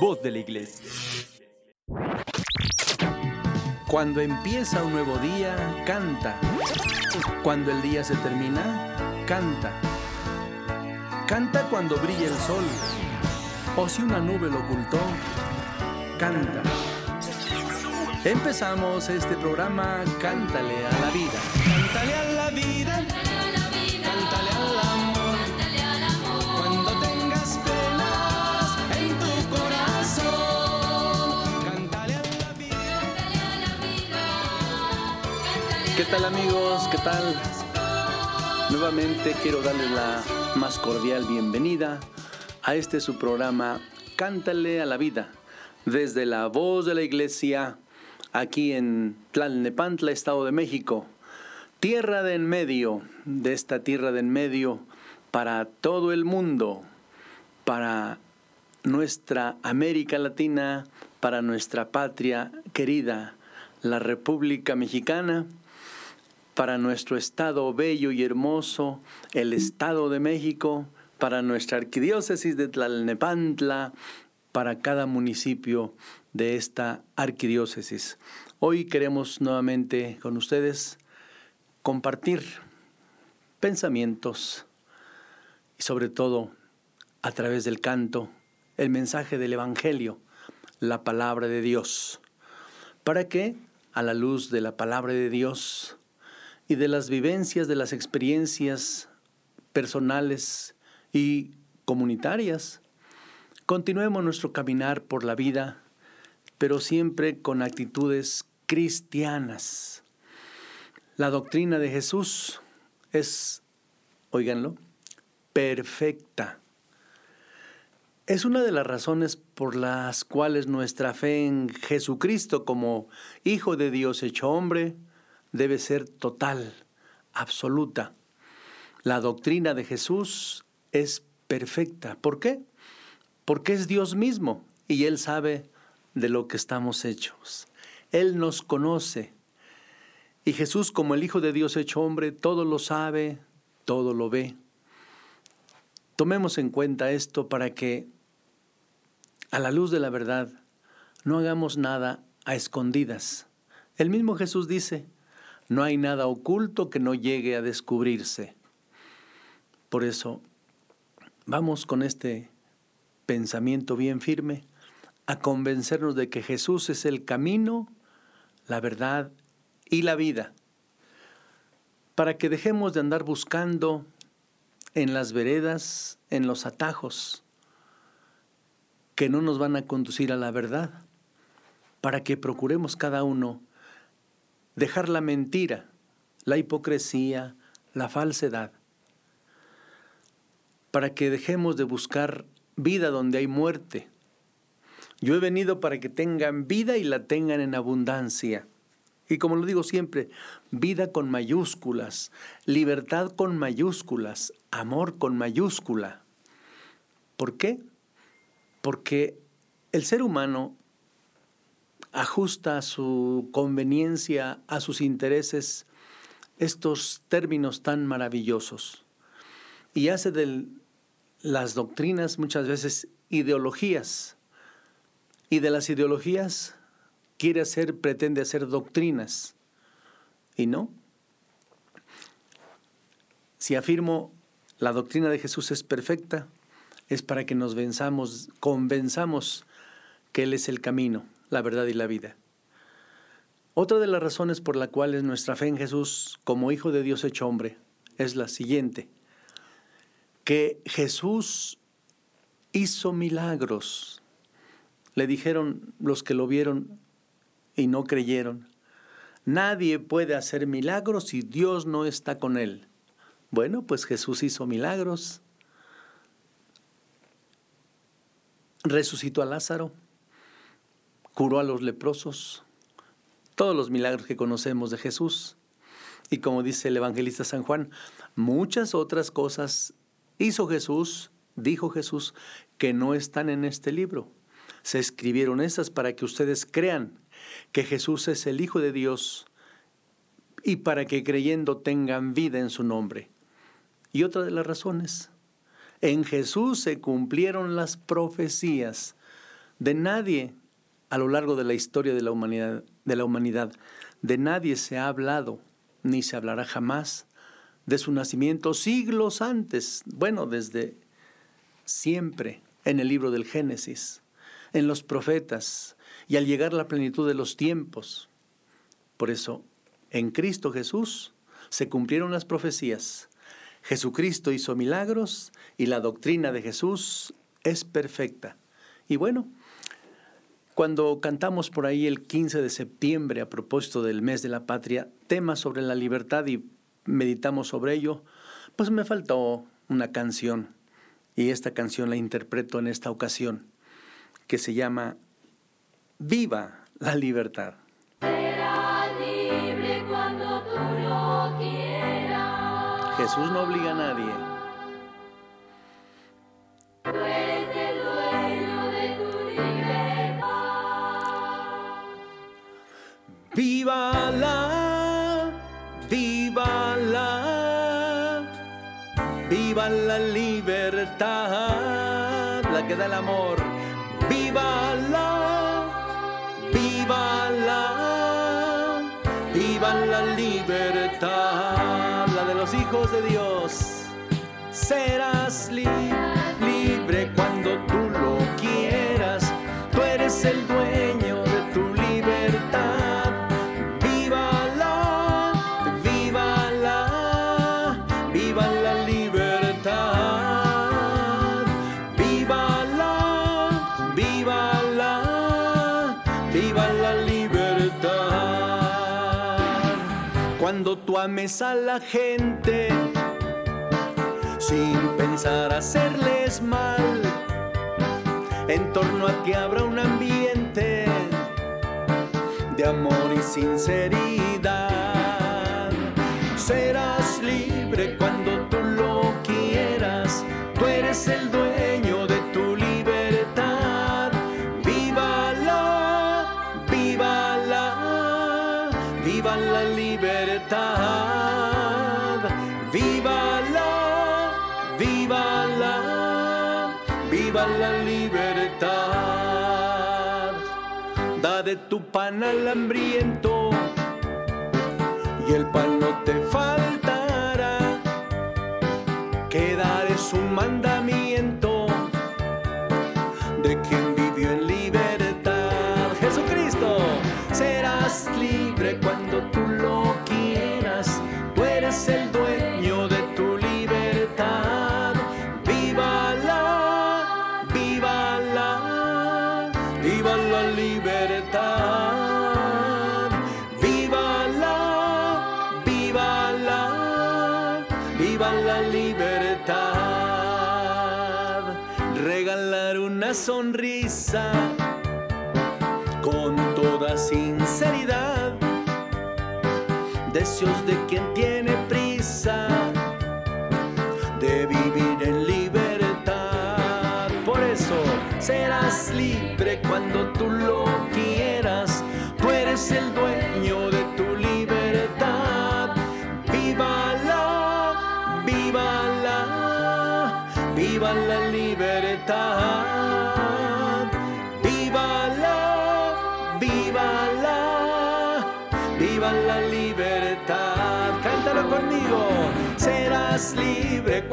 voz de la iglesia. Cuando empieza un nuevo día, canta. Cuando el día se termina, canta. Canta cuando brilla el sol. O si una nube lo ocultó, canta. Empezamos este programa Cántale a la vida. Cántale a la vida. Tal amigos? ¿Qué tal? Nuevamente quiero darles la más cordial bienvenida a este su programa Cántale a la vida desde la voz de la iglesia aquí en Tlalnepantla, Estado de México. Tierra de en medio, de esta tierra de en medio para todo el mundo, para nuestra América Latina, para nuestra patria querida, la República Mexicana, para nuestro estado bello y hermoso, el Estado de México, para nuestra arquidiócesis de Tlalnepantla, para cada municipio de esta arquidiócesis. Hoy queremos nuevamente con ustedes compartir pensamientos y sobre todo a través del canto el mensaje del Evangelio, la palabra de Dios, para que a la luz de la palabra de Dios y de las vivencias, de las experiencias personales y comunitarias, continuemos nuestro caminar por la vida pero siempre con actitudes cristianas. La doctrina de Jesús es, oíganlo, perfecta. Es una de las razones por las cuales nuestra fe en Jesucristo como Hijo de Dios hecho hombre debe ser total, absoluta. La doctrina de Jesús es perfecta. ¿Por qué? Porque es Dios mismo y Él sabe de lo que estamos hechos. Él nos conoce. Y Jesús, como el Hijo de Dios hecho hombre, todo lo sabe, todo lo ve. Tomemos en cuenta esto para que, a la luz de la verdad, no hagamos nada a escondidas. El mismo Jesús dice, no hay nada oculto que no llegue a descubrirse. Por eso, vamos con este pensamiento bien firme a convencernos de que Jesús es el camino, la verdad y la vida, para que dejemos de andar buscando en las veredas, en los atajos, que no nos van a conducir a la verdad, para que procuremos cada uno dejar la mentira, la hipocresía, la falsedad, para que dejemos de buscar vida donde hay muerte, yo he venido para que tengan vida y la tengan en abundancia. Y como lo digo siempre, vida con mayúsculas, libertad con mayúsculas, amor con mayúscula. ¿Por qué? Porque el ser humano ajusta a su conveniencia, a sus intereses, estos términos tan maravillosos y hace de las doctrinas muchas veces ideologías y de las ideologías quiere hacer, pretende hacer doctrinas. Y no. Si afirmo la doctrina de Jesús es perfecta, es para que nos venzamos, convenzamos que Él es el camino, la verdad y la vida. Otra de las razones por las cuales nuestra fe en Jesús como Hijo de Dios hecho hombre es la siguiente, que Jesús hizo milagros le dijeron los que lo vieron y no creyeron, nadie puede hacer milagros si Dios no está con él. Bueno, pues Jesús hizo milagros. Resucitó a Lázaro, curó a los leprosos, todos los milagros que conocemos de Jesús. Y como dice el evangelista San Juan, muchas otras cosas hizo Jesús, dijo Jesús, que no están en este libro se escribieron esas para que ustedes crean que Jesús es el Hijo de Dios y para que creyendo tengan vida en su nombre. Y otra de las razones, en Jesús se cumplieron las profecías De nadie a lo largo de la historia de la humanidad, de la humanidad, de nadie se ha hablado ni se hablará jamás de su nacimiento siglos antes, bueno, desde siempre en el libro del Génesis, en los profetas y al llegar la plenitud de los tiempos. Por eso, en Cristo Jesús se cumplieron las profecías. Jesucristo hizo milagros y la doctrina de Jesús es perfecta. Y bueno, cuando cantamos por ahí el 15 de septiembre a propósito del mes de la patria, temas sobre la libertad y meditamos sobre ello, pues me faltó una canción y esta canción la interpreto en esta ocasión, que se llama Viva la libertad. libre cuando tú lo quieras. Jesús no obliga a nadie. Libertad, la que da el amor. Viva la, viva la, viva la libertad, la de los hijos de Dios. Serás li- libre Cuando tú ames a la gente sin pensar hacerles mal. En torno a ti habrá un ambiente de amor y sinceridad. Serás tu pan al hambriento y el pan no te faltará. Quedar es un mandamiento de quien De quien tiene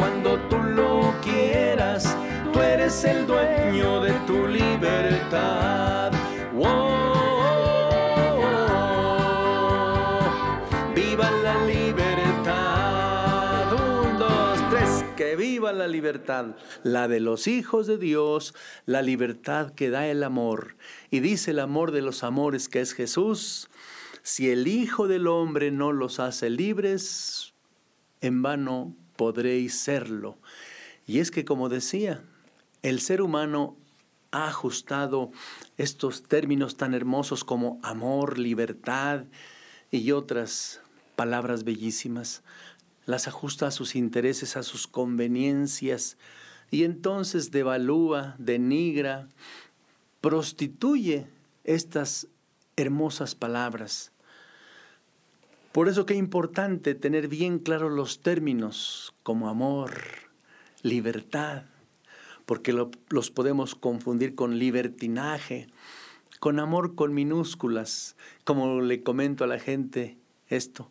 cuando tú lo quieras. Tú eres el dueño de tu libertad. Wow. Viva la libertad. Un, dos, tres. Que viva la libertad. La de los hijos de Dios, la libertad que da el amor. Y dice el amor de los amores que es Jesús. Si el Hijo del Hombre no los hace libres, en vano podréis serlo. Y es que, como decía, el ser humano ha ajustado estos términos tan hermosos como amor, libertad y otras palabras bellísimas. Las ajusta a sus intereses, a sus conveniencias, y entonces devalúa, denigra, prostituye estas hermosas palabras. Por eso es importante tener bien claros los términos como amor, libertad, porque lo- los podemos confundir con libertinaje, con amor con minúsculas, como le comento a la gente esto.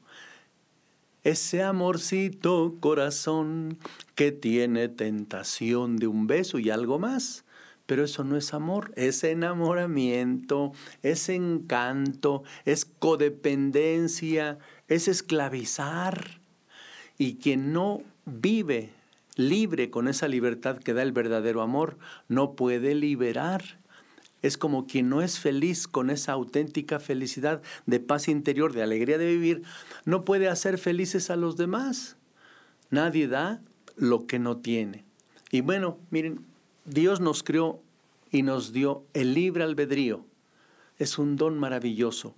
Ese amorcito corazón que tiene tentación de un beso y algo más. Pero eso no es amor, es enamoramiento, es encanto, es codependencia, es esclavizar. Y quien no vive libre con esa libertad que da el verdadero amor, no puede liberar. Es como quien no es feliz con esa auténtica felicidad de paz interior, de alegría de vivir, no puede hacer felices a los demás. Nadie da lo que no tiene. Y bueno, miren, Dios nos creó y nos dio el libre albedrío. Es un don maravilloso.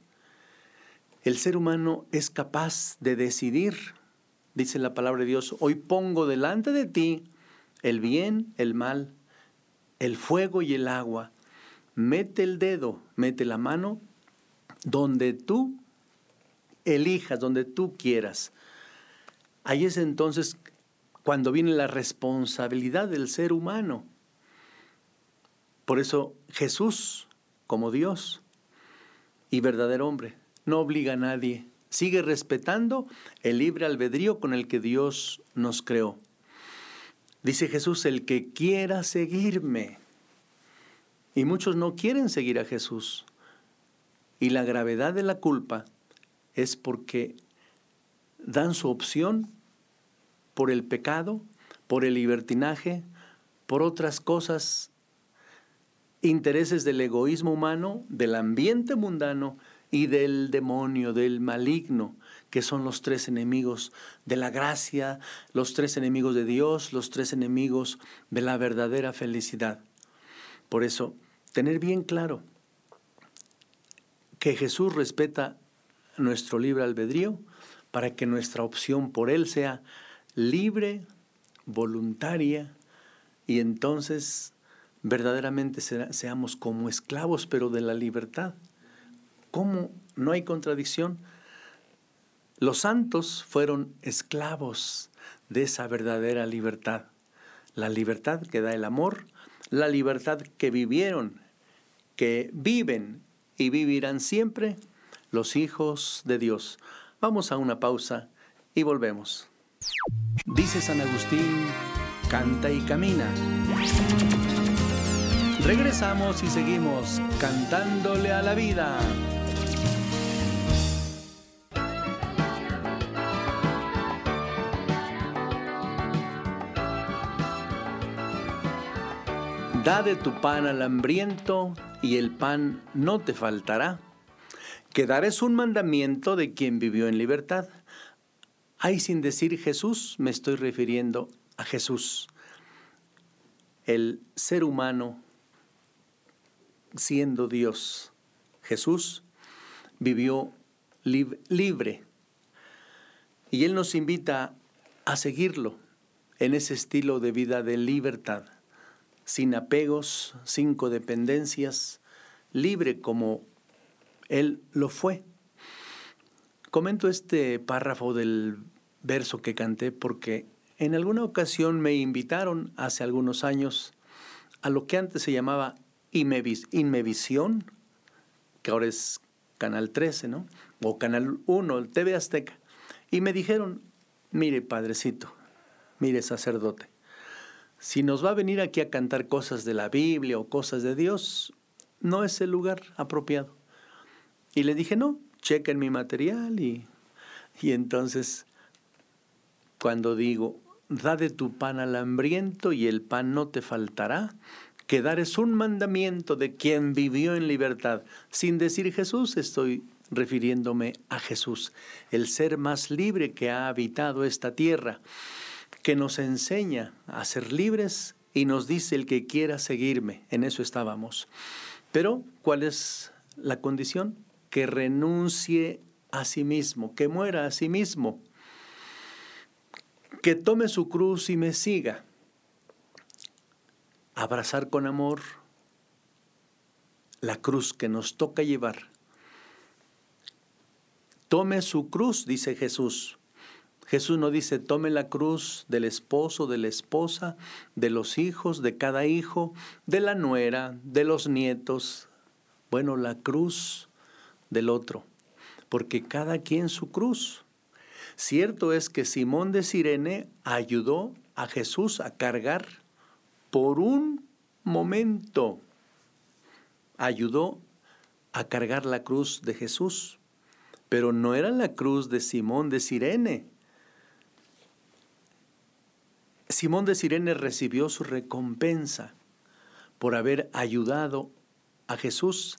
El ser humano es capaz de decidir, dice la palabra de Dios, hoy pongo delante de ti el bien, el mal, el fuego y el agua. Mete el dedo, mete la mano donde tú elijas, donde tú quieras. Ahí es entonces cuando viene la responsabilidad del ser humano. Por eso Jesús, como Dios y verdadero hombre, no obliga a nadie. Sigue respetando el libre albedrío con el que Dios nos creó. Dice Jesús, el que quiera seguirme. Y muchos no quieren seguir a Jesús. Y la gravedad de la culpa es porque dan su opción por el pecado, por el libertinaje, por otras cosas, intereses del egoísmo humano, del ambiente mundano y del demonio, del maligno, que son los tres enemigos de la gracia, los tres enemigos de Dios, los tres enemigos de la verdadera felicidad. Por eso, tener bien claro que Jesús respeta nuestro libre albedrío para que nuestra opción por Él sea libre, voluntaria, y entonces verdaderamente seamos como esclavos, pero de la libertad. ¿Cómo? No hay contradicción. Los santos fueron esclavos de esa verdadera libertad. La libertad que da el amor, la libertad que vivieron, que viven y vivirán siempre los hijos de Dios. Vamos a una pausa y volvemos. Dice San Agustín, canta y camina. Regresamos y seguimos cantándole a la vida. Da de tu pan al hambriento y el pan no te faltará. Quedar es un mandamiento de quien vivió en libertad. Ahí sin decir Jesús me estoy refiriendo a Jesús. El ser humano siendo Dios. Jesús vivió lib libre y Él nos invita a seguirlo en ese estilo de vida de libertad, sin apegos, sin codependencias, libre como Él lo fue. Comento este párrafo del verso que canté porque en alguna ocasión me invitaron hace algunos años a lo que antes se llamaba Inmevisión, que ahora es Canal 13, ¿no? O Canal 1, el TV Azteca. Y me dijeron, mire, padrecito, mire, sacerdote, si nos va a venir aquí a cantar cosas de la Biblia o cosas de Dios, no es el lugar apropiado. Y le dije, no, chequen mi material y, y entonces cuando digo, da de tu pan al hambriento y el pan no te faltará, que dar es un mandamiento de quien vivió en libertad. Sin decir Jesús, estoy refiriéndome a Jesús, el ser más libre que ha habitado esta tierra, que nos enseña a ser libres y nos dice el que quiera seguirme. En eso estábamos. Pero, ¿cuál es la condición? Que renuncie a sí mismo, que muera a sí mismo, que tome su cruz y me siga abrazar con amor la cruz que nos toca llevar. Tome su cruz, dice Jesús. Jesús no dice, tome la cruz del esposo, de la esposa, de los hijos, de cada hijo, de la nuera, de los nietos. Bueno, la cruz del otro, porque cada quien su cruz. Cierto es que Simón de Sirene ayudó a Jesús a cargar por un momento, ayudó a cargar la cruz de Jesús, pero no era la cruz de Simón de Sirene. Simón de Sirene recibió su recompensa por haber ayudado a Jesús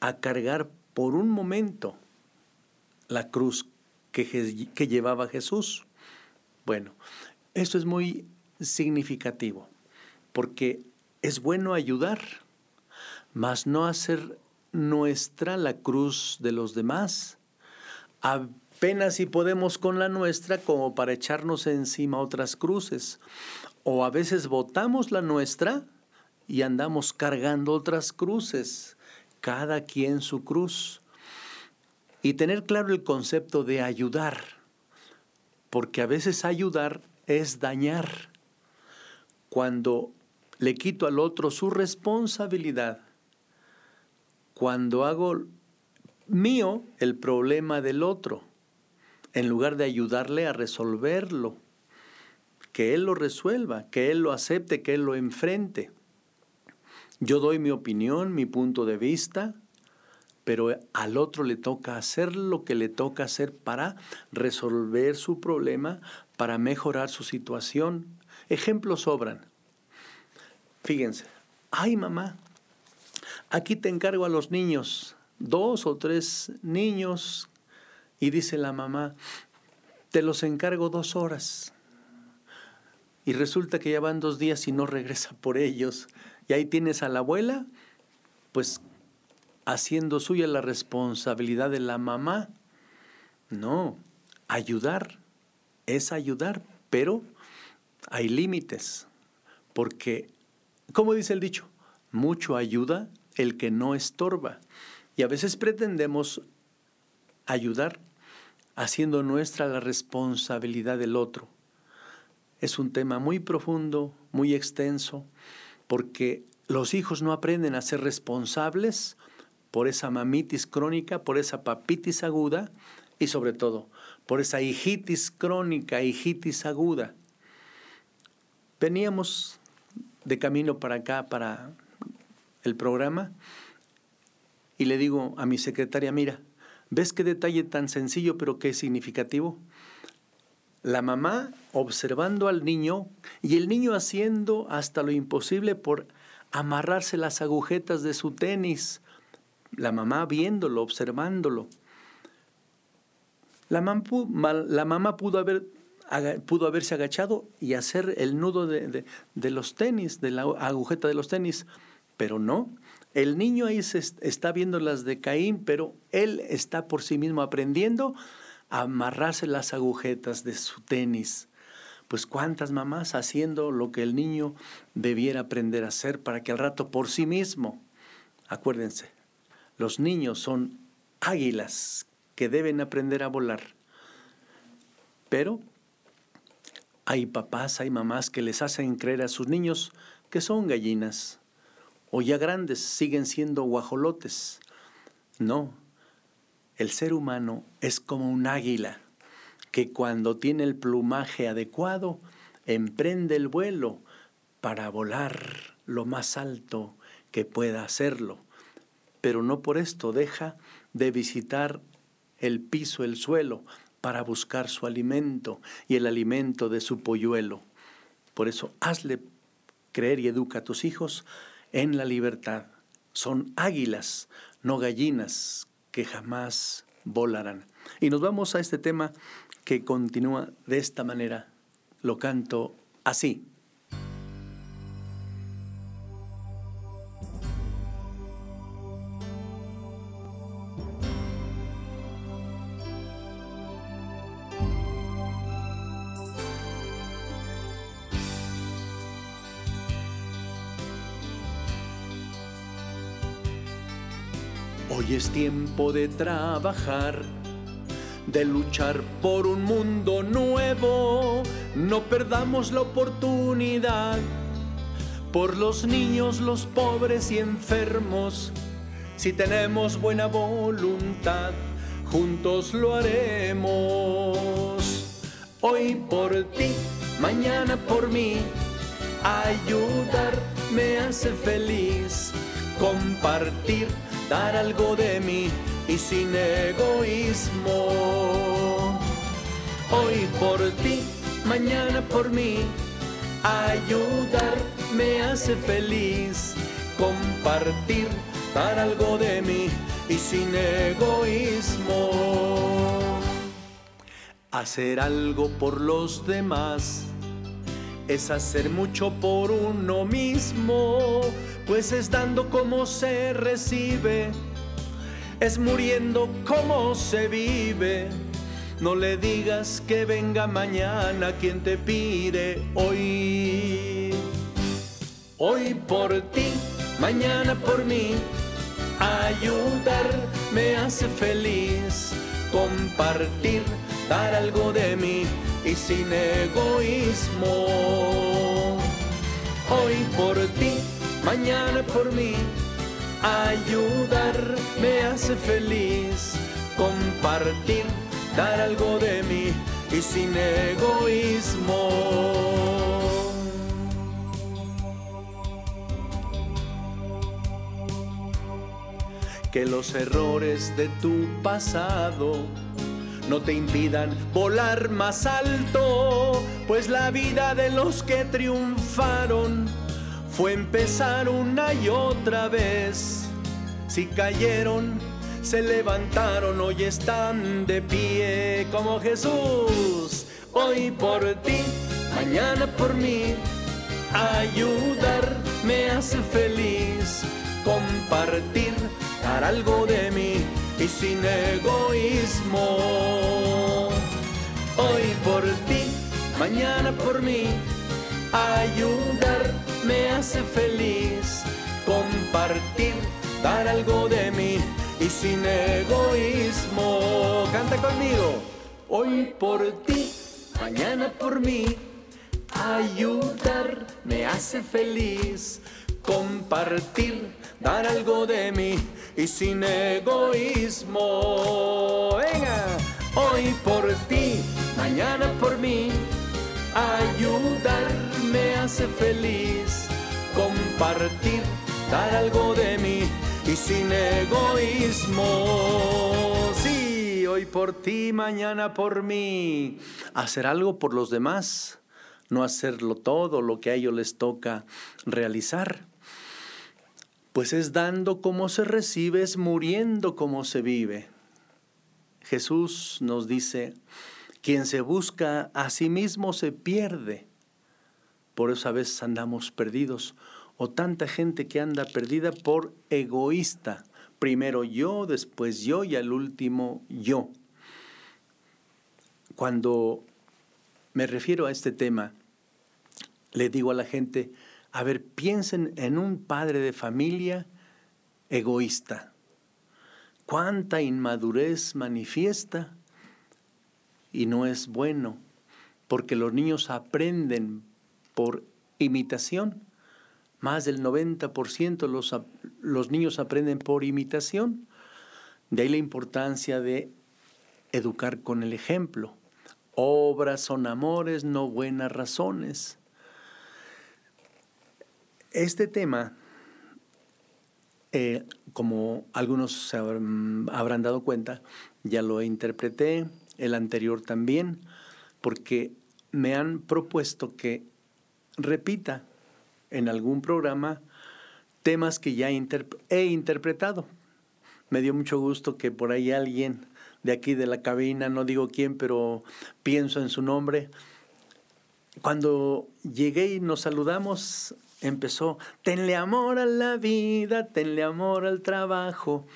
a cargar por un momento la cruz que, que llevaba Jesús. Bueno, esto es muy significativo, porque es bueno ayudar, mas no hacer nuestra la cruz de los demás. Apenas si podemos con la nuestra como para echarnos encima otras cruces. O a veces votamos la nuestra y andamos cargando otras cruces, cada quien su cruz. Y tener claro el concepto de ayudar, porque a veces ayudar es dañar. Cuando le quito al otro su responsabilidad, cuando hago mío el problema del otro, en lugar de ayudarle a resolverlo, que él lo resuelva, que él lo acepte, que él lo enfrente. Yo doy mi opinión, mi punto de vista, pero al otro le toca hacer lo que le toca hacer para resolver su problema, para mejorar su situación. Ejemplos sobran. Fíjense, ay mamá, aquí te encargo a los niños, dos o tres niños, y dice la mamá, te los encargo dos horas. Y resulta que ya van dos días y no regresa por ellos. Y ahí tienes a la abuela, pues haciendo suya la responsabilidad de la mamá. No, ayudar es ayudar, pero hay límites. Porque, como dice el dicho, mucho ayuda el que no estorba. Y a veces pretendemos ayudar haciendo nuestra la responsabilidad del otro. Es un tema muy profundo, muy extenso, porque los hijos no aprenden a ser responsables por esa mamitis crónica, por esa papitis aguda y sobre todo por esa hijitis crónica, hijitis aguda. Veníamos de camino para acá, para el programa y le digo a mi secretaria, mira, ¿ves qué detalle tan sencillo pero qué significativo? La mamá observando al niño y el niño haciendo hasta lo imposible por amarrarse las agujetas de su tenis. La mamá viéndolo, observándolo. La, mamá, pudo, haber, pudo haberse agachado y hacer el nudo de, de los tenis, de la agujeta de los tenis, pero no. El niño ahí se está viendo las de Caín, pero él está por sí mismo aprendiendo a amarrarse las agujetas de su tenis. Pues cuántas mamás haciendo lo que el niño debiera aprender a hacer para que al rato por sí mismo, acuérdense, los niños son águilas que deben aprender a volar. Pero hay papás, hay mamás que les hacen creer a sus niños que son gallinas o ya grandes siguen siendo guajolotes. No, el ser humano es como un águila que cuando tiene el plumaje adecuado emprende el vuelo para volar lo más alto que pueda hacerlo, pero no por esto deja de visitar el piso, el suelo, para buscar su alimento y el alimento de su polluelo. Por eso hazle creer y educa a tus hijos en la libertad. Son águilas, no gallinas, que jamás volarán. Y nos vamos a este tema que continúa de esta manera. Lo canto así. Tiempo de trabajar, de luchar por un mundo nuevo. No perdamos la oportunidad por los niños, los pobres y enfermos. Si tenemos buena voluntad, juntos lo haremos. Hoy por ti, mañana por mí, ayudar me hace feliz. Compartir, dar algo de mí y sin egoísmo. Hoy por ti, mañana por mí, ayudar me hace feliz. Compartir, dar algo de mí y sin egoísmo. Hacer algo por los demás es hacer mucho por uno mismo, pues es dando como se recibe, es muriendo como se vive. No le digas que venga mañana quien te pide hoy. Hoy por ti, mañana por mí, ayudar me hace feliz, compartir, dar algo de mí y sin egoísmo. Hoy por ti, mañana por mí, ayudar me hace feliz, compartir, dar algo de mí y sin egoísmo. Que los errores de tu pasado no te impidan volar más alto, pues la vida de los que triunfaron fue empezar una y otra vez. Si cayeron, se levantaron, hoy están de pie como Jesús. Hoy por ti, mañana por mí, ayudar me hace feliz, compartir, dar algo de mí y sin egoísmo. Hoy por ti, mañana por mí, ayudar me hace feliz, compartir, dar algo de mí y sin egoísmo. Canta conmigo. Hoy por ti, mañana por mí, ayudar me hace feliz, compartir, dar algo de mí y sin egoísmo. Venga, hoy por ti, mañana por mí, ayudar me hace feliz, compartir, dar algo de mí y sin egoísmo. Sí, hoy por ti, mañana por mí, hacer algo por los demás. No hacerlo todo lo que a ellos les toca realizar pues es dando como se recibe, es muriendo como se vive. Jesús nos dice, quien se busca a sí mismo se pierde. Por eso a veces andamos perdidos. O tanta gente que anda perdida por egoísta. Primero yo, después yo y al último yo. Cuando me refiero a este tema, le digo a la gente, a ver, piensen en un padre de familia egoísta. Cuánta inmadurez manifiesta y no es bueno, porque los niños aprenden por imitación. Más del 90% los, los niños aprenden por imitación. De ahí la importancia de educar con el ejemplo. Obras son amores, no buenas razones. Este tema, eh, como algunos se habrán dado cuenta, ya lo interpreté, el anterior también, porque me han propuesto que repita en algún programa temas que ya he interpretado. Me dio mucho gusto que por ahí alguien de aquí de la cabina, no digo quién, pero pienso en su nombre. Cuando llegué y nos saludamos, empezó, tenle amor a la vida, tenle amor al trabajo.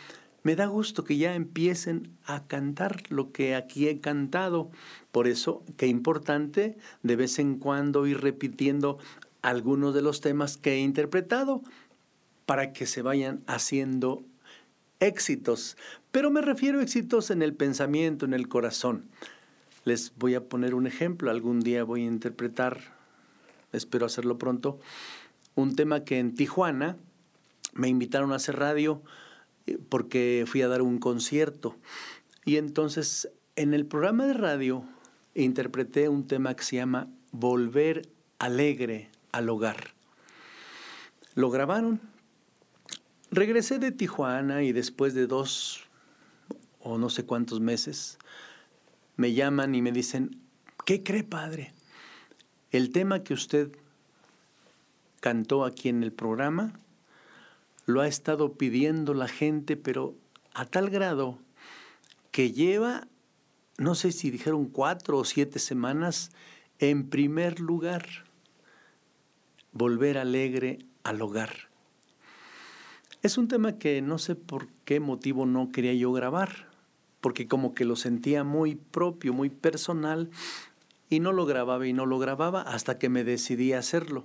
Me da gusto que ya empiecen a cantar lo que aquí he cantado. Por eso, qué importante de vez en cuando ir repitiendo algunos de los temas que he interpretado para que se vayan haciendo éxitos, pero me refiero a éxitos en el pensamiento, en el corazón. Les voy a poner un ejemplo, algún día voy a interpretar, espero hacerlo pronto, un tema que en Tijuana me invitaron a hacer radio eh, porque fui a dar un concierto. Y entonces en el programa de radio interpreté un tema que se llama Volver alegre al hogar. Lo grabaron. Regresé de Tijuana y después de dos o no sé cuántos meses, me llaman y me dicen, ¿qué cree padre? El tema que usted cantó aquí en el programa lo ha estado pidiendo la gente, pero a tal grado que lleva, no sé si dijeron cuatro o siete semanas, en primer lugar, volver alegre al hogar. Es un tema que no sé por qué motivo no quería yo grabar, porque como que lo sentía muy propio, muy personal, y no lo grababa y no lo grababa hasta que me decidí a hacerlo.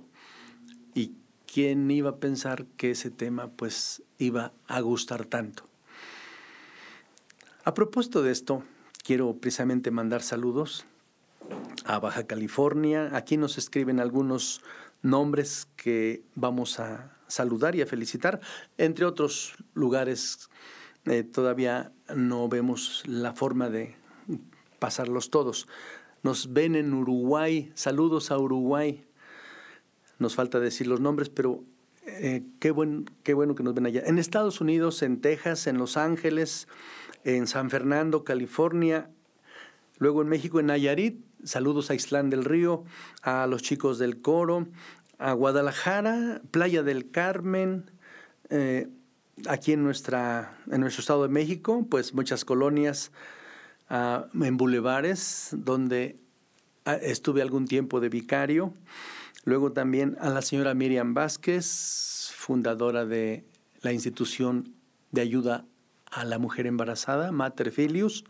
Y quién iba a pensar que ese tema pues iba a gustar tanto. A propósito de esto, quiero precisamente mandar saludos a Baja California. Aquí nos escriben algunos nombres que vamos a saludar y a felicitar. Entre otros lugares eh, todavía no vemos la forma de pasarlos todos. Nos ven en Uruguay. Saludos a Uruguay. Nos falta decir los nombres, pero eh, qué, buen, qué bueno que nos ven allá. En Estados Unidos, en Texas, en Los Ángeles, en San Fernando, California, luego en México, en Nayarit, saludos a Islán del Río, a los chicos del coro, a Guadalajara, Playa del Carmen, eh, aquí en, nuestra, en nuestro estado de México, pues muchas colonias ah, en bulevares, donde ah, estuve algún tiempo de vicario. Luego también a la señora Miriam Vázquez, fundadora de la institución de ayuda a la mujer embarazada, Mater Filius.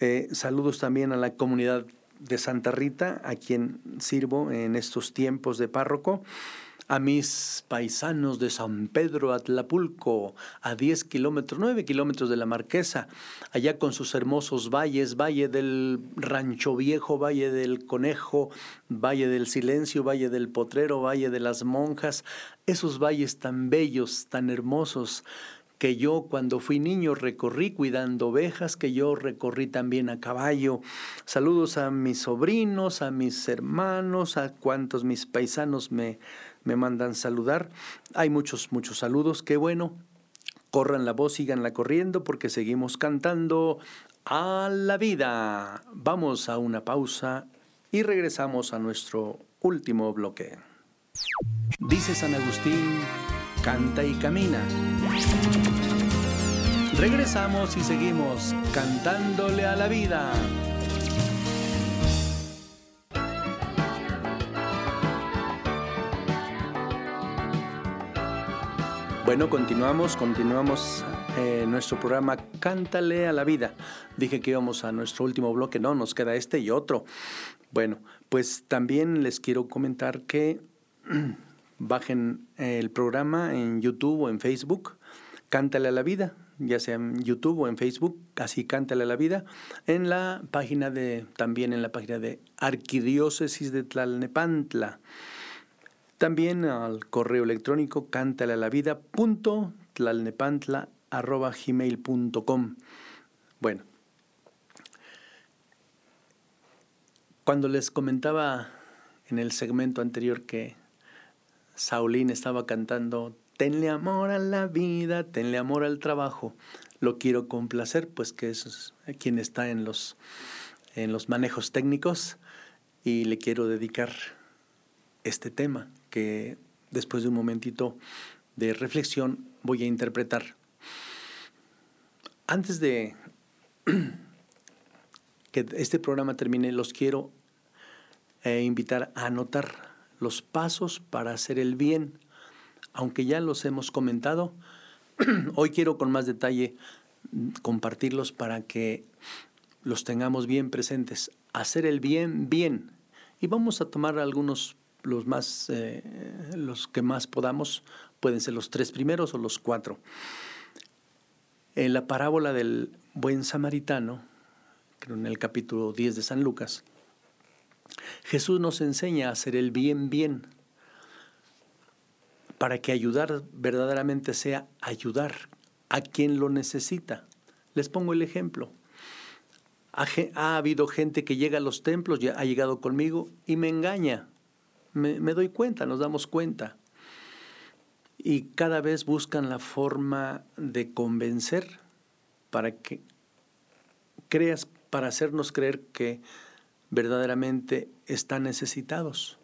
Eh, saludos también a la comunidad de Santa Rita, a quien sirvo en estos tiempos de párroco. A mis paisanos de San Pedro Atlapulco, a 10 kilómetros, 9 kilómetros de la Marquesa, allá con sus hermosos valles, Valle del Rancho Viejo, Valle del Conejo, Valle del Silencio, Valle del Potrero, Valle de las Monjas, esos valles tan bellos, tan hermosos, que yo cuando fui niño recorrí cuidando ovejas, que yo recorrí también a caballo. Saludos a mis sobrinos, a mis hermanos, a cuantos mis paisanos me, me mandan saludar. Hay muchos, muchos saludos, qué bueno. Corran la voz, síganla corriendo porque seguimos cantando a la vida. Vamos a una pausa y regresamos a nuestro último bloque. Dice San Agustín, canta y camina. Regresamos y seguimos cantándole a la vida. Bueno, continuamos, continuamos eh, nuestro programa Cántale a la vida. Dije que íbamos a nuestro último bloque, no, nos queda este y otro. Bueno, pues también les quiero comentar que bajen el programa en YouTube o en Facebook, Cántale a la vida, ya sea en YouTube o en Facebook, así Cántale a la vida, en la página de, también en la página de Arquidiócesis de Tlalnepantla. También al correo electrónico cántale a la. Bueno, cuando les comentaba en el segmento anterior que Saulín estaba cantando Tenle amor a la vida, tenle amor al trabajo. Lo quiero complacer, pues que es quien está en los, en los manejos técnicos y le quiero dedicar este tema que después de un momentito de reflexión voy a interpretar. Antes de que este programa termine, los quiero eh, invitar a anotar los pasos para hacer el bien. Aunque ya los hemos comentado, hoy quiero con más detalle compartirlos para que los tengamos bien presentes. Hacer el bien, bien. Y vamos a tomar algunos, los más, eh, los que más podamos, pueden ser los tres primeros o los cuatro. En la parábola del buen samaritano, creo en el capítulo 10 de San Lucas, Jesús nos enseña a hacer el bien bien para que ayudar verdaderamente sea ayudar a quien lo necesita. Les pongo el ejemplo. Ha, ha habido gente que llega a los templos, ya ha llegado conmigo y me engaña. Me, doy cuenta, nos damos cuenta. Y cada vez buscan la forma de convencer para que creas, para hacernos creer que verdaderamente están necesitados.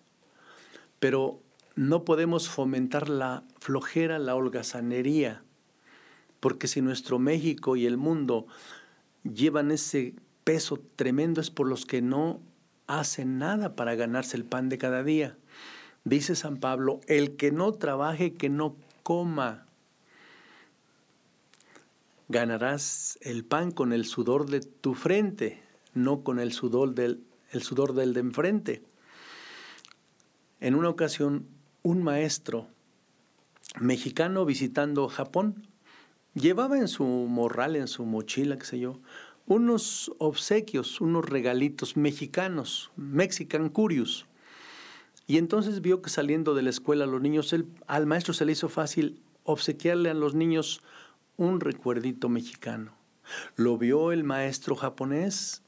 Pero no podemos fomentar la flojera, la holgazanería, porque si nuestro México y el mundo llevan ese peso tremendo es por los que no hacen nada para ganarse el pan de cada día. Dice San Pablo, el que no trabaje, que no coma. Ganarás el pan con el sudor de tu frente, no con el sudor del, el sudor del de enfrente. En una ocasión, un maestro mexicano visitando Japón llevaba en su morral, en su mochila, qué sé yo, unos obsequios, unos regalitos mexicanos, Mexican Curious. Y entonces vio que saliendo de la escuela los niños, al maestro se le hizo fácil obsequiarle a los niños un recuerdito mexicano. Lo vio el maestro japonés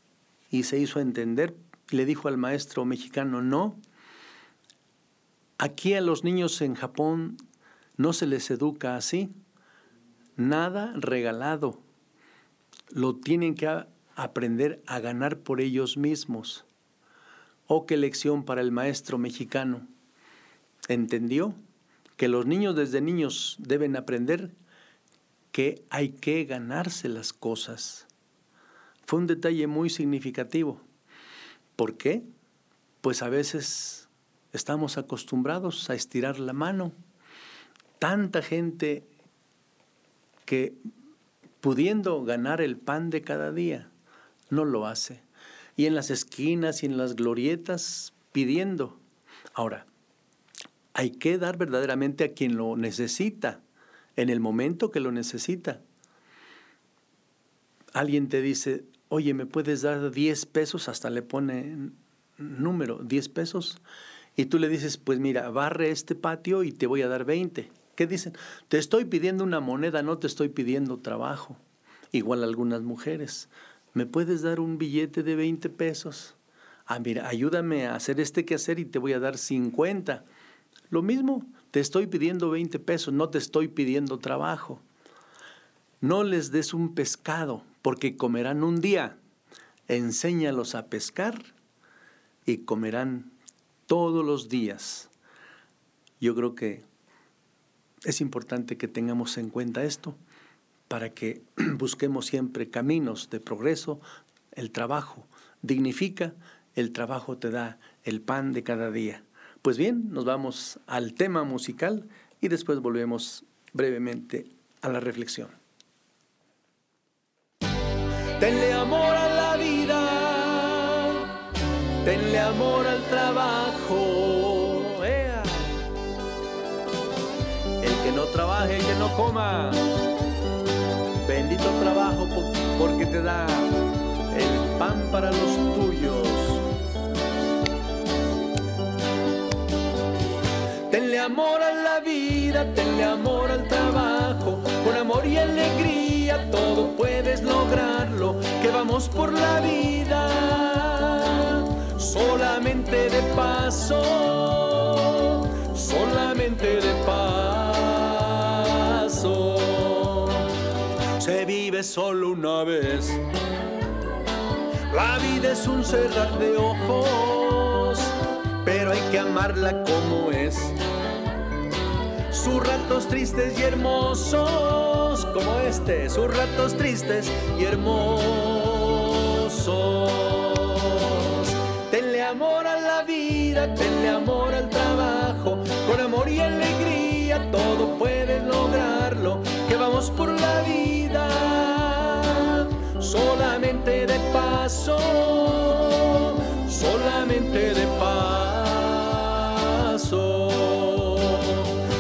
y se hizo entender le dijo al maestro mexicano, no, aquí a los niños en Japón no se les educa así, nada regalado, lo tienen que aprender a ganar por ellos mismos. Oh, qué lección para el maestro mexicano. ¿Entendió? Que los niños desde niños deben aprender que hay que ganarse las cosas. Fue un detalle muy significativo. ¿Por qué? Pues a veces estamos acostumbrados a estirar la mano. Tanta gente que pudiendo ganar el pan de cada día, no lo hace. Y en las esquinas y en las glorietas pidiendo. Ahora, hay que dar verdaderamente a quien lo necesita, en el momento que lo necesita. Alguien te dice, oye, ¿me puedes dar 10 pesos? Hasta le pone número, 10 pesos. Y tú le dices, pues mira, barre este patio y te voy a dar 20. ¿Qué dicen? Te estoy pidiendo una moneda, no te estoy pidiendo trabajo. Igual algunas mujeres. ¿Me puedes dar un billete de 20 pesos? Ah, mira, ayúdame a hacer este quehacer y te voy a dar 50. Lo mismo, te estoy pidiendo 20 pesos, no te estoy pidiendo trabajo. No les des un pescado, porque comerán un día. Enséñalos a pescar y comerán todos los días. Yo creo que es importante que tengamos en cuenta esto para que busquemos siempre caminos de progreso. El trabajo dignifica, el trabajo te da el pan de cada día. Pues bien, nos vamos al tema musical y después volvemos brevemente a la reflexión. Tenle amor a la vida, tenle amor al trabajo. Trabaje, que no coma. Bendito trabajo porque te da el pan para los tuyos. Tenle amor a la vida, tenle amor al trabajo, con amor y alegría todo puedes lograrlo, que vamos por la vida solamente de paso, solamente de paso. Se vive solo una vez, la vida es un cerrar de ojos, pero hay que amarla como es. Sus ratos tristes y hermosos, como este, sus ratos tristes y hermosos. Tenle amor a la vida, tenle amor al trabajo, con amor y alegría todo puedes lograrlo, que vamos por la vida solamente de paso, solamente de paso.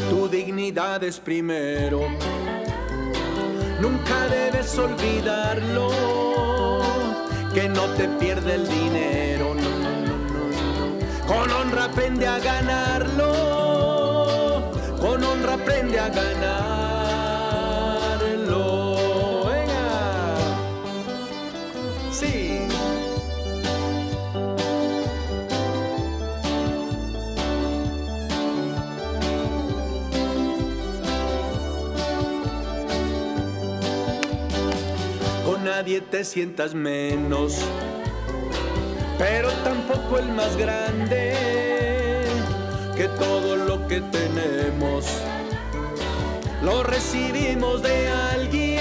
Tu dignidad es primero, nunca debes olvidarlo, que no te pierde el dinero. Con honra aprende a ganarlo, con honra aprende a ganarlo. Te sientas menos, pero tampoco el más grande, que todo lo que tenemos lo recibimos de alguien,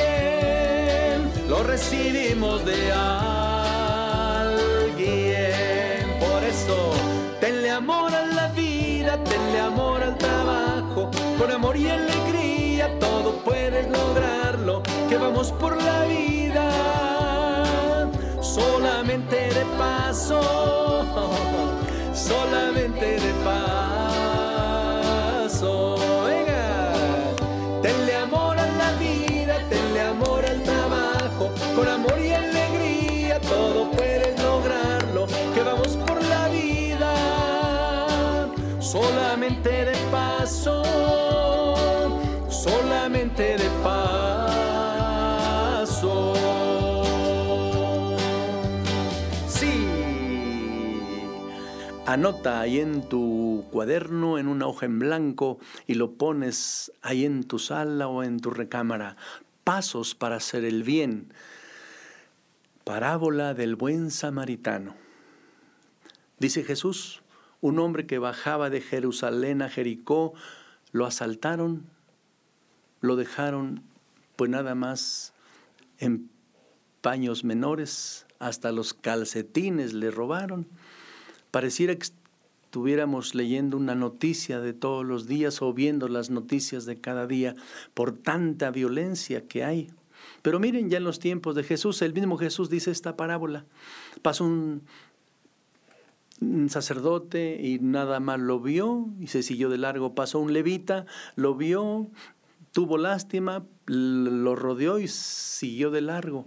lo recibimos de alguien. Por eso, tenle amor a la vida, tenle amor al trabajo, con amor y alegría todo puedes lograrlo, que vamos por la vida solamente de paso, solamente de paso. Venga, tenle amor a la vida, tenle amor al trabajo, con amor y alegría todo puedes lograrlo, que vamos por la vida solamente Anota ahí en tu cuaderno, en una hoja en blanco, y lo pones ahí en tu sala o en tu recámara. Pasos para hacer el bien. Parábola del buen samaritano. Dice Jesús, un hombre que bajaba de Jerusalén a Jericó, lo asaltaron, lo dejaron pues nada más en paños menores, hasta los calcetines le robaron. Pareciera que estuviéramos leyendo una noticia de todos los días o viendo las noticias de cada día por tanta violencia que hay. Pero miren, ya en los tiempos de Jesús, el mismo Jesús dice esta parábola. Pasó un, sacerdote y nada más lo vio y se siguió de largo. Pasó un levita, lo vio, tuvo lástima, lo rodeó y siguió de largo.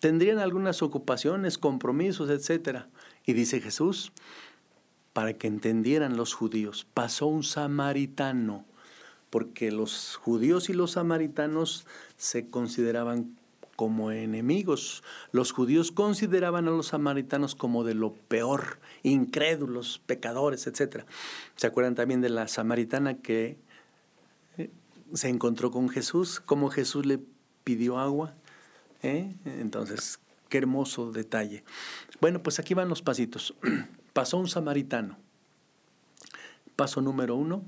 Tendrían algunas ocupaciones, compromisos, etcétera. Y dice Jesús, para que entendieran los judíos, pasó un samaritano, porque los judíos y los samaritanos se consideraban como enemigos. Los judíos consideraban a los samaritanos como de lo peor, incrédulos, pecadores, etc. ¿Se acuerdan también de la samaritana que eh, se encontró con Jesús? ¿Cómo Jesús le pidió agua? ¿Eh? Entonces, qué hermoso detalle. Bueno, pues aquí van los pasitos. Pasó un samaritano. Paso número uno,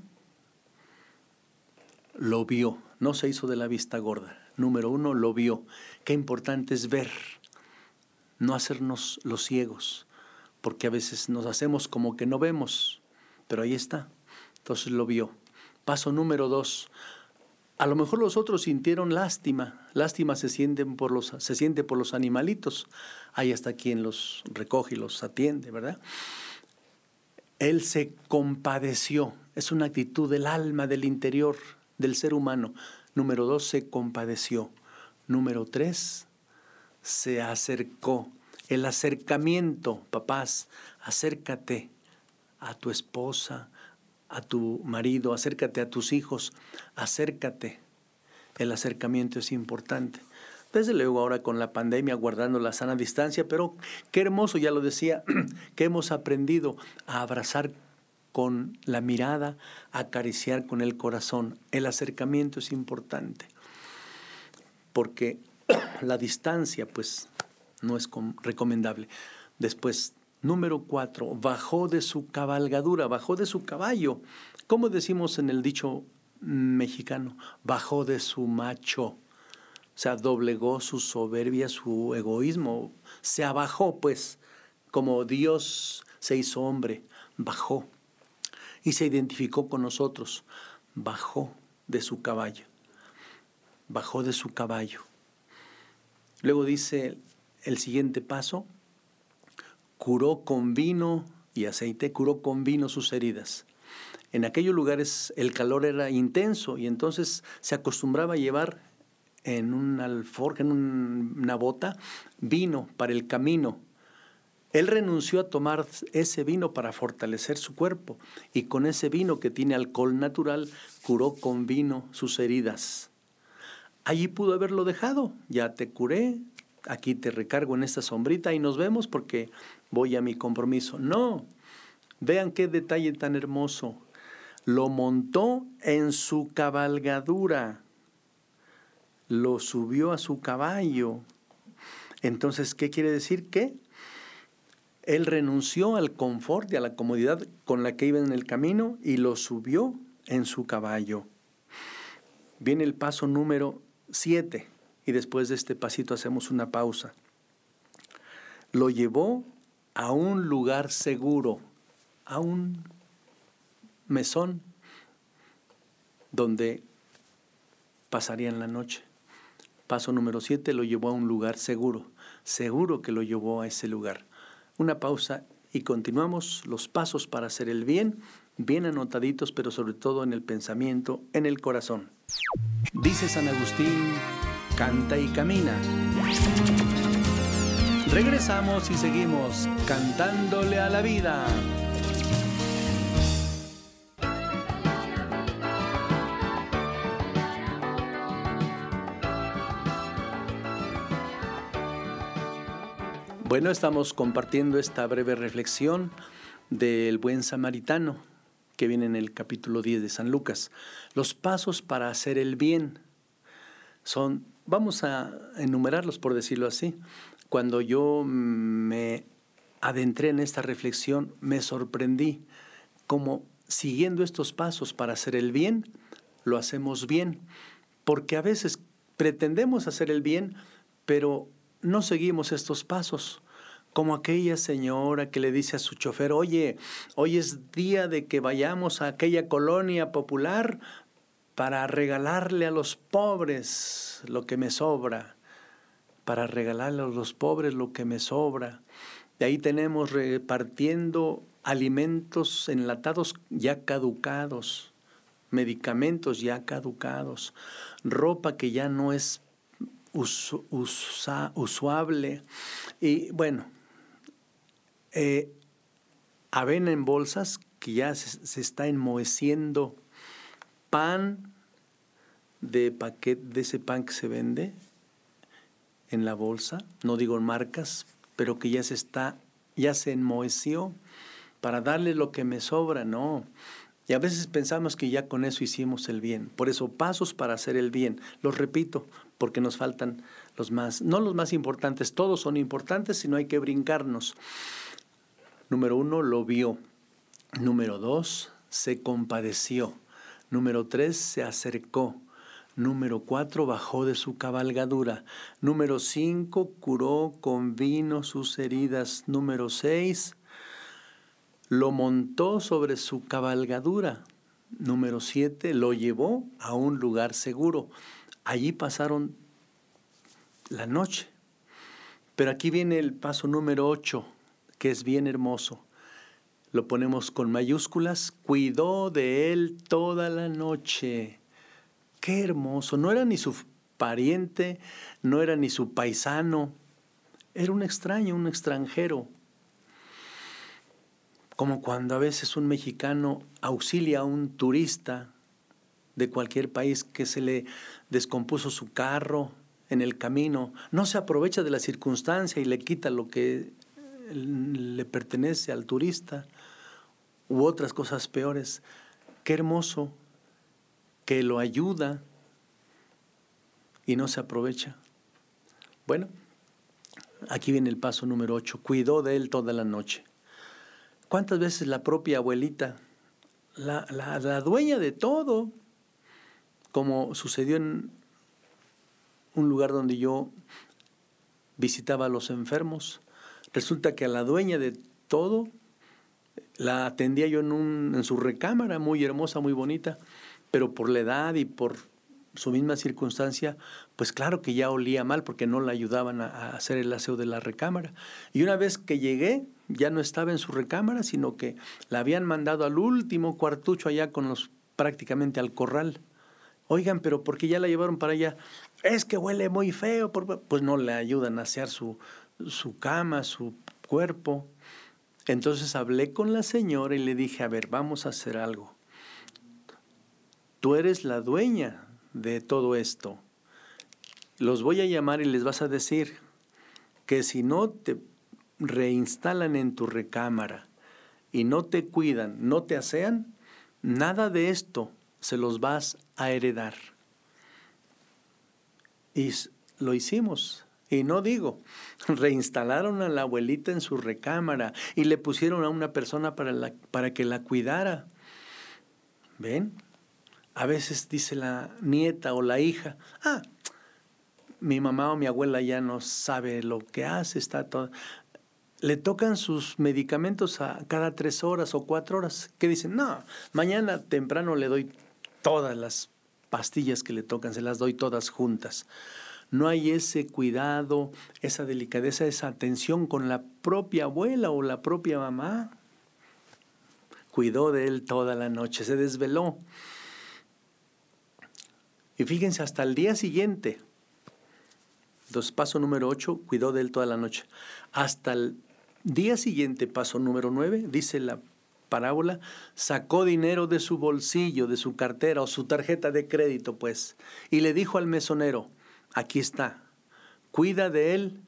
lo vio, no se hizo de la vista gorda. Número uno, lo vio. Qué importante es ver, no hacernos los ciegos, porque a veces nos hacemos como que no vemos, pero ahí está. Entonces lo vio. Paso número dos, a lo mejor los otros sintieron lástima. Lástima se, sienten por los, se siente por los animalitos. Ahí está quien los recoge y los atiende, ¿verdad? Él se compadeció. Es una actitud del alma, del interior, del ser humano. Número dos, se compadeció. Número tres, se acercó. El acercamiento, papás, acércate a tu esposa, a tu marido, acércate a tus hijos, acércate. El acercamiento es importante. Desde luego ahora con la pandemia guardando la sana distancia, pero qué hermoso, ya lo decía, que hemos aprendido a abrazar con la mirada, a acariciar con el corazón. El acercamiento es importante, porque la distancia pues no es recomendable. Después Número cuatro, bajó de su cabalgadura, bajó de su caballo. ¿Cómo decimos en el dicho mexicano? Bajó de su macho. O sea, doblegó su soberbia, su egoísmo. Se abajó, pues, como Dios se hizo hombre, bajó. Y se identificó con nosotros. Bajó de su caballo. Bajó de su caballo. Luego dice el siguiente paso, curó con vino y aceite, curó con vino sus heridas. En aquellos lugares el calor era intenso y entonces se acostumbraba a llevar en una alforja, en una bota, vino para el camino. Él renunció a tomar ese vino para fortalecer su cuerpo y con ese vino que tiene alcohol natural curó con vino sus heridas. Allí pudo haberlo dejado, ya te curé, aquí te recargo en esta sombrita y nos vemos porque voy a mi compromiso. No, vean qué detalle tan hermoso. Lo montó en su cabalgadura, lo subió a su caballo. Entonces, ¿qué quiere decir? Que él renunció al confort y a la comodidad con la que iba en el camino y lo subió en su caballo. Viene el paso número 7 y después de este pasito hacemos una pausa. Lo llevó a un lugar seguro, a un mesón donde pasarían la noche. Paso número 7 lo llevó a un lugar seguro, seguro que lo llevó a ese lugar. Una pausa y continuamos los pasos para hacer el bien, bien anotaditos, pero sobre todo en el pensamiento, en el corazón. Dice San Agustín, canta y camina. Regresamos y seguimos cantándole a la vida. Bueno, estamos compartiendo esta breve reflexión del buen samaritano que viene en el capítulo 10 de San Lucas. Los pasos para hacer el bien son, vamos a enumerarlos por decirlo así. Cuando yo me adentré en esta reflexión, me sorprendí cómo siguiendo estos pasos para hacer el bien, lo hacemos bien. Porque a veces pretendemos hacer el bien, pero no seguimos estos pasos. Como aquella señora que le dice a su chofer, oye, hoy es día de que vayamos a aquella colonia popular para regalarle a los pobres lo que me sobra, para regalarle a los pobres lo que me sobra. De ahí tenemos repartiendo alimentos enlatados ya caducados, medicamentos ya caducados, ropa que ya no es usable. Y bueno, eh, avena en bolsas que ya se, está enmoheciendo, pan de paquete, de ese pan que se vende en la bolsa, no digo marcas, pero que ya se está, ya se enmoheció para darle lo que me sobra, no. Y a veces pensamos que ya con eso hicimos el bien. Por eso, pasos para hacer el bien. Los repito, porque nos faltan los más, no los más importantes, todos son importantes, sino hay que brincarnos. Número uno, lo vio. Número dos, se compadeció. Número tres, se acercó. Número cuatro, bajó de su cabalgadura. Número cinco, curó con vino sus heridas. Número seis, lo montó sobre su cabalgadura. Número siete, lo llevó a un lugar seguro. Allí pasaron la noche. Pero aquí viene el paso número ocho, que es bien hermoso. Lo ponemos con mayúsculas, cuidó de él toda la noche. Qué hermoso. No era ni su pariente, no era ni su paisano, era un extraño, un extranjero. Como cuando a veces un mexicano auxilia a un turista de cualquier país que se le descompuso su carro en el camino, no se aprovecha de la circunstancia y le quita lo que le pertenece al turista u otras cosas peores. Qué hermoso que lo ayuda y no se aprovecha. Bueno, aquí viene el paso número 8. Cuidó de él toda la noche. ¿Cuántas veces la propia abuelita, la, la dueña de todo, como sucedió en un lugar donde yo visitaba a los enfermos, Resulta que a la dueña de todo la atendía yo en, un, en su recámara, muy hermosa, muy bonita, pero por la edad y por su misma circunstancia, pues claro que ya olía mal porque no la ayudaban a, hacer el aseo de la recámara. Y una vez que llegué, ya no estaba en su recámara, sino que la habían mandado al último cuartucho allá con los prácticamente al corral. Oigan, pero ¿por qué ya la llevaron para allá? Es que huele muy feo, pues no le ayudan a asear su, su cama, su cuerpo. Entonces hablé con la señora y le dije, a ver, vamos a hacer algo. Tú eres la dueña de todo esto. Los voy a llamar y les vas a decir que si no te reinstalan en tu recámara y no te cuidan, no te asean, nada de esto se los vas a heredar. Y lo hicimos. Y no digo, reinstalaron a la abuelita en su recámara y le pusieron a una persona para, para que la cuidara. ¿Ven? A veces dice la nieta o la hija, ah, mi mamá o mi abuela ya no sabe lo que hace, está todo. Le tocan sus medicamentos a cada tres horas o cuatro horas. ¿Qué dicen? No, mañana temprano le doy todas las pastillas que le tocan, se las doy todas juntas. No hay ese cuidado, esa delicadeza, esa atención con la propia abuela o la propia mamá. Cuidó de él toda la noche, se desveló. Y fíjense, hasta el día siguiente, entonces, paso número 8, cuidó de él toda la noche. Hasta el día siguiente, paso número 9, dice la parábola, sacó dinero de su bolsillo, de su cartera o su tarjeta de crédito, pues, y le dijo al mesonero, aquí está, cuida de él,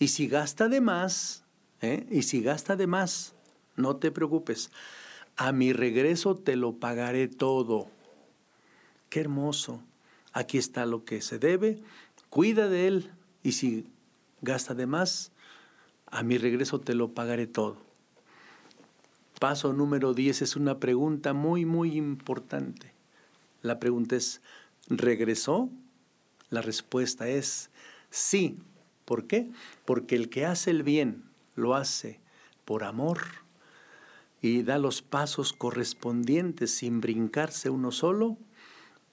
y si gasta de más, ¿eh? y si gasta de más, no te preocupes, a mi regreso te lo pagaré todo. Qué hermoso. Aquí está lo que se debe, cuida de él y si gasta de más, a mi regreso te lo pagaré todo. Paso número 10 es una pregunta muy, muy importante. La pregunta es, ¿regresó? La respuesta es sí. ¿Por qué? Porque el que hace el bien lo hace por amor y da los pasos correspondientes sin brincarse uno solo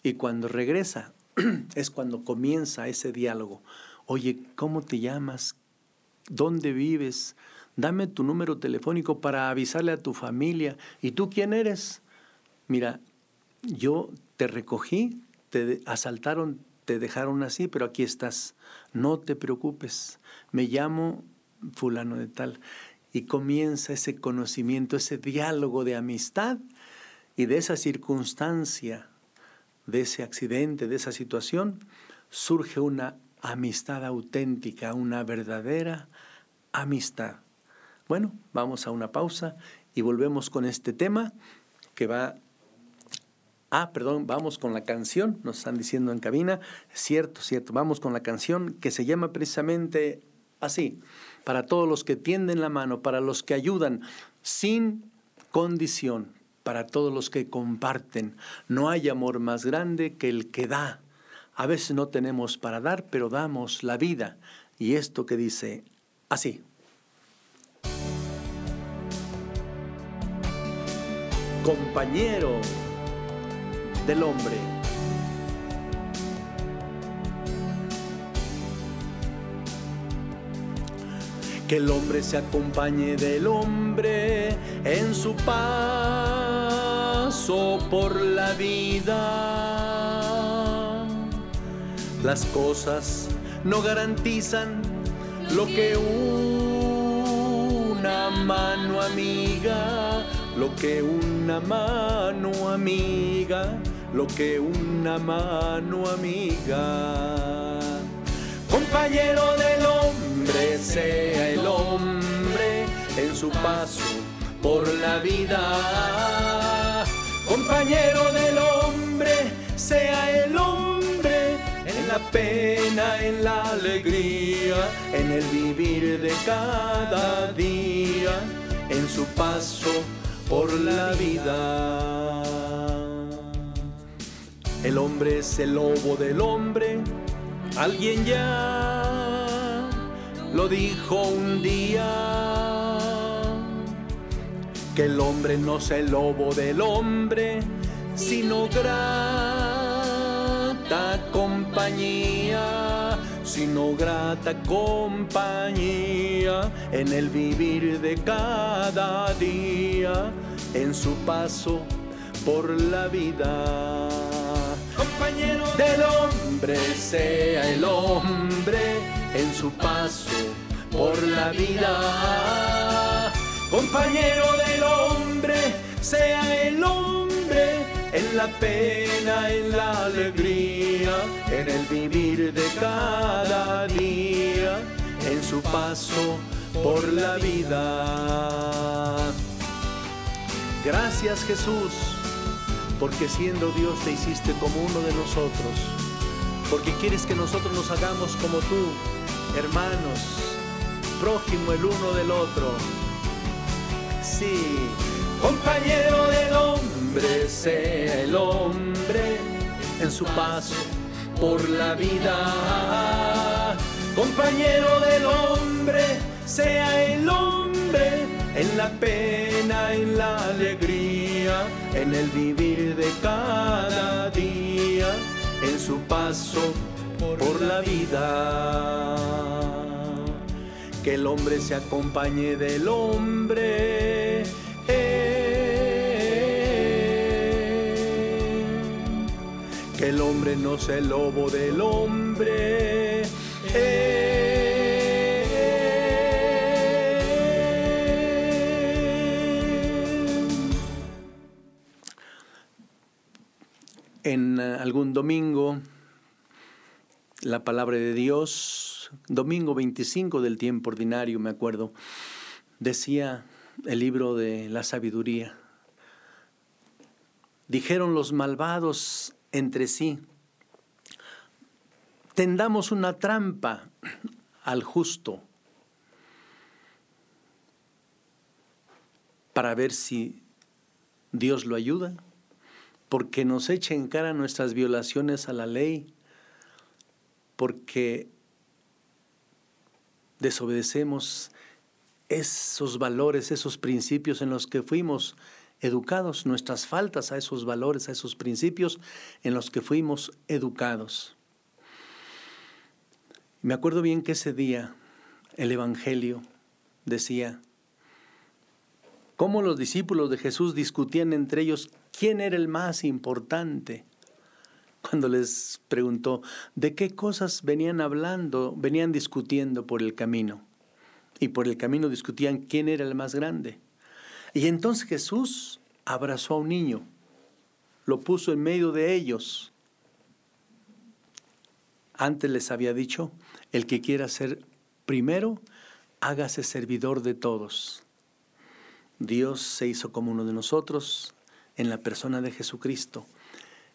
y cuando regresa es cuando comienza ese diálogo. Oye, ¿cómo te llamas? ¿Dónde vives? Dame tu número telefónico para avisarle a tu familia. ¿Y tú quién eres? Mira, yo te recogí, te asaltaron, te dejaron así, pero aquí estás. No te preocupes. Me llamo fulano de tal. Y comienza ese conocimiento, ese diálogo de amistad y de esa circunstancia de ese accidente, de esa situación, surge una amistad auténtica, una verdadera amistad. Bueno, vamos a una pausa y volvemos con este tema que va... Ah, perdón, vamos con la canción, nos están diciendo en cabina. Cierto, cierto, vamos con la canción que se llama precisamente así, para todos los que tienden la mano, para los que ayudan sin condición, para todos los que comparten. No hay amor más grande que el que da. A veces no tenemos para dar, pero damos la vida. Y esto que dice así. Compañero del hombre. Que el hombre se acompañe del hombre en su paso por la vida. Las cosas no garantizan lo que una mano amiga, lo que una mano amiga, lo que una mano amiga. Compañero del hombre, sea el hombre en su paso por la vida. Compañero del hombre, sea el hombre en la pena, en la alegría, en el vivir de cada día, en su paso por la vida. El hombre es el lobo del hombre, alguien ya lo dijo un día, que el hombre no es el lobo del hombre, sino grata compañía, sino grata compañía en el vivir de cada día, en su paso por la vida. Del hombre sea el hombre en su paso por la vida. Compañero del hombre sea el hombre en la pena, en la alegría, en el vivir de cada día, en su paso por la vida. Gracias Jesús, porque siendo Dios te hiciste como uno de nosotros, porque quieres que nosotros nos hagamos como tú, hermanos, prójimo el uno del otro. Sí, compañero del hombre, sea el hombre en su paso por la vida. Compañero del hombre, sea el hombre en la pena, en la alegría, en el vivir de cada día, en su paso por la vida. Que el hombre se acompañe del hombre. Que el hombre no sea el lobo del hombre. eh. En eh, algún domingo, la palabra de Dios, domingo 25 del tiempo ordinario, me acuerdo, decía el libro de la sabiduría. Dijeron los malvados entre sí, tendamos una trampa al justo para ver si Dios lo ayuda, porque nos echa en cara nuestras violaciones a la ley, porque desobedecemos esos valores, esos principios en los que fuimos educados, nuestras faltas a esos valores, a esos principios en los que fuimos educados. Me acuerdo bien que ese día el Evangelio decía, cómo los discípulos de Jesús discutían entre ellos quién era el más importante. Cuando les preguntó de qué cosas venían hablando, venían discutiendo por el camino. Y por el camino discutían quién era el más grande. Y entonces Jesús abrazó a un niño, lo puso en medio de ellos. Antes les había dicho, el que quiera ser primero, hágase servidor de todos. Dios se hizo como uno de nosotros en la persona de Jesucristo,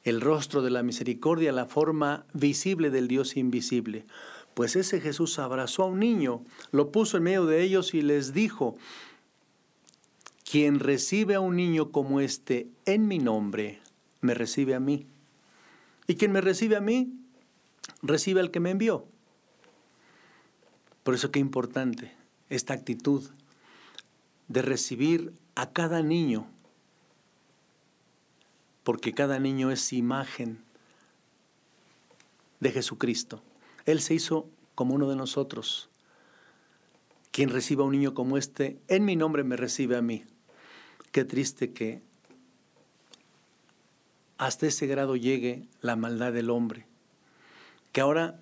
el rostro de la misericordia, la forma visible del Dios invisible. Pues ese Jesús abrazó a un niño, lo puso en medio de ellos y les dijo, quien recibe a un niño como este en mi nombre, me recibe a mí. Y quien me recibe a mí, recibe al que me envió. Por eso qué importante esta actitud de recibir a cada niño, porque cada niño es imagen de Jesucristo. Él se hizo como uno de nosotros. Quien reciba a un niño como este, en mi nombre me recibe a mí. Qué triste que hasta ese grado llegue la maldad del hombre. Que ahora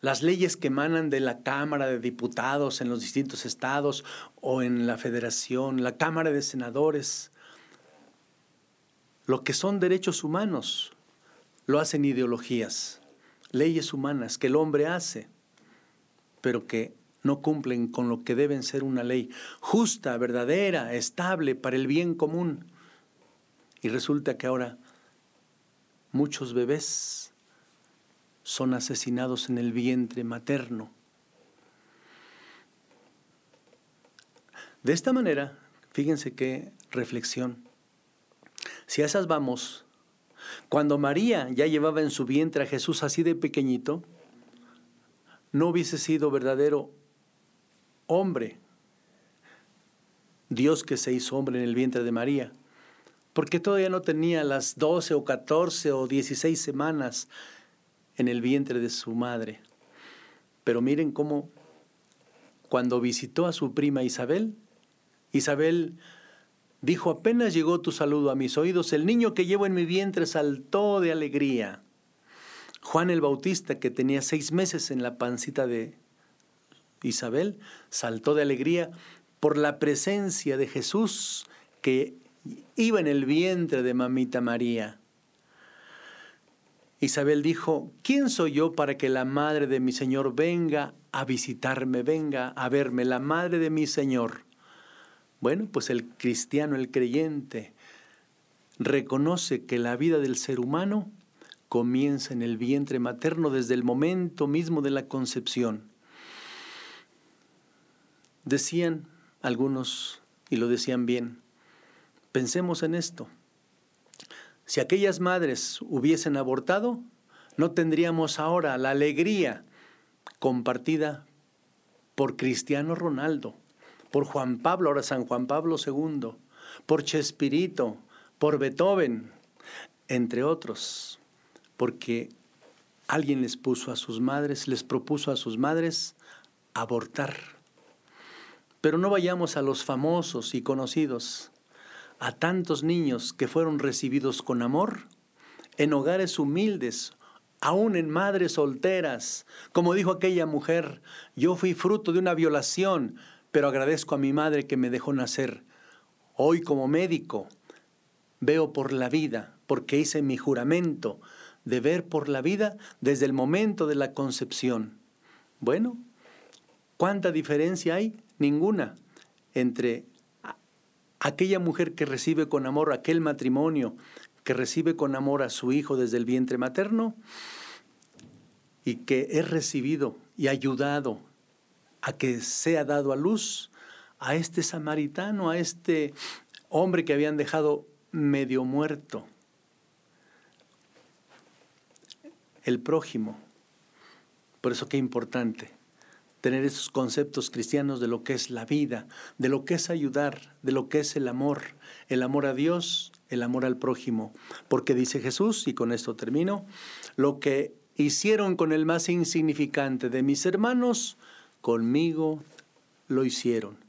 las leyes que emanan de la Cámara de Diputados en los distintos estados o en la Federación, la Cámara de Senadores, lo que son derechos humanos, lo hacen ideologías, leyes humanas que el hombre hace, pero que no cumplen con lo que deben ser una ley justa, verdadera, estable para el bien común. Y resulta que ahora muchos bebés son asesinados en el vientre materno. De esta manera, fíjense qué reflexión. Si a esas vamos, cuando María ya llevaba en su vientre a Jesús así de pequeñito, no hubiese sido verdadero hombre, Dios que se hizo hombre en el vientre de María, porque todavía no tenía las 12 o 14 o 16 semanas en el vientre de su madre. Pero miren cómo cuando visitó a su prima Isabel, Isabel dijo, apenas llegó tu saludo a mis oídos, el niño que llevo en mi vientre saltó de alegría. Juan el Bautista, que tenía seis meses en la pancita de Isabel, saltó de alegría por la presencia de Jesús que iba en el vientre de mamita María. Isabel dijo, ¿quién soy yo para que la madre de mi Señor venga a visitarme, venga a verme, la madre de mi Señor? Bueno, pues el cristiano, el creyente, reconoce que la vida del ser humano comienza en el vientre materno desde el momento mismo de la concepción. Decían algunos, y lo decían bien, pensemos en esto. Si aquellas madres hubiesen abortado, no tendríamos ahora la alegría compartida por Cristiano Ronaldo, por Juan Pablo, ahora San Juan Pablo II, por Chespirito, por Beethoven, entre otros, porque alguien les puso a sus madres, les propuso a sus madres abortar. Pero no vayamos a los famosos y conocidos, a tantos niños que fueron recibidos con amor en hogares humildes, aún en madres solteras. Como dijo aquella mujer, yo fui fruto de una violación, pero agradezco a mi madre que me dejó nacer. Hoy como médico veo por la vida, porque hice mi juramento de ver por la vida desde el momento de la concepción. Bueno, ¿cuánta diferencia hay? Ninguna entre aquella mujer que recibe con amor aquel matrimonio, que recibe con amor a su hijo desde el vientre materno y que es recibido y ayudado a que sea dado a luz a este samaritano, a este hombre que habían dejado medio muerto. El prójimo. Por eso qué importante tener esos conceptos cristianos de lo que es la vida, de lo que es ayudar, de lo que es el amor, el amor a Dios, el amor al prójimo. Porque dice Jesús, y con esto termino, lo que hicieron con el más insignificante de mis hermanos, conmigo lo hicieron.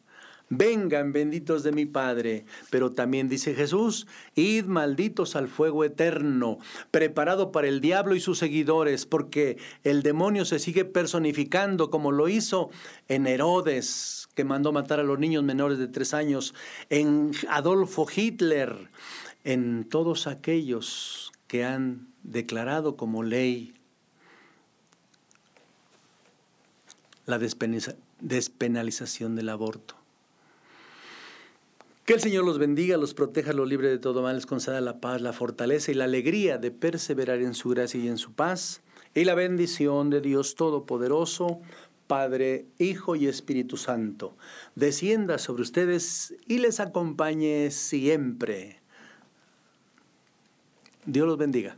Vengan benditos de mi Padre. Pero también dice Jesús, id malditos al fuego eterno, preparado para el diablo y sus seguidores, porque el demonio se sigue personificando como lo hizo en Herodes, que mandó matar a los niños menores de tres años, en Adolfo Hitler, en todos aquellos que han declarado como ley la despenalización del aborto. Que el Señor los bendiga, los proteja, los libre de todo mal, les conceda la paz, la fortaleza y la alegría de perseverar en su gracia y en su paz. Y la bendición de Dios Todopoderoso, Padre, Hijo y Espíritu Santo, descienda sobre ustedes y les acompañe siempre. Dios los bendiga.